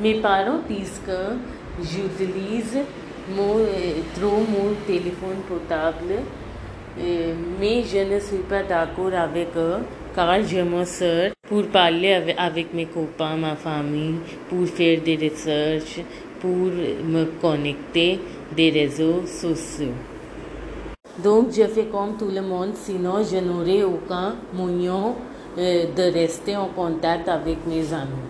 Mes parents disent que j'utilise mon, trop mon téléphone portable, mais je ne suis pas d'accord avec eux car je m'en sers pour parler avec, mes copains, ma famille, pour faire des recherches, pour me connecter des réseaux sociaux. Donc je fais comme tout le monde, sinon je n'aurai aucun moyen de rester en contact avec mes amis.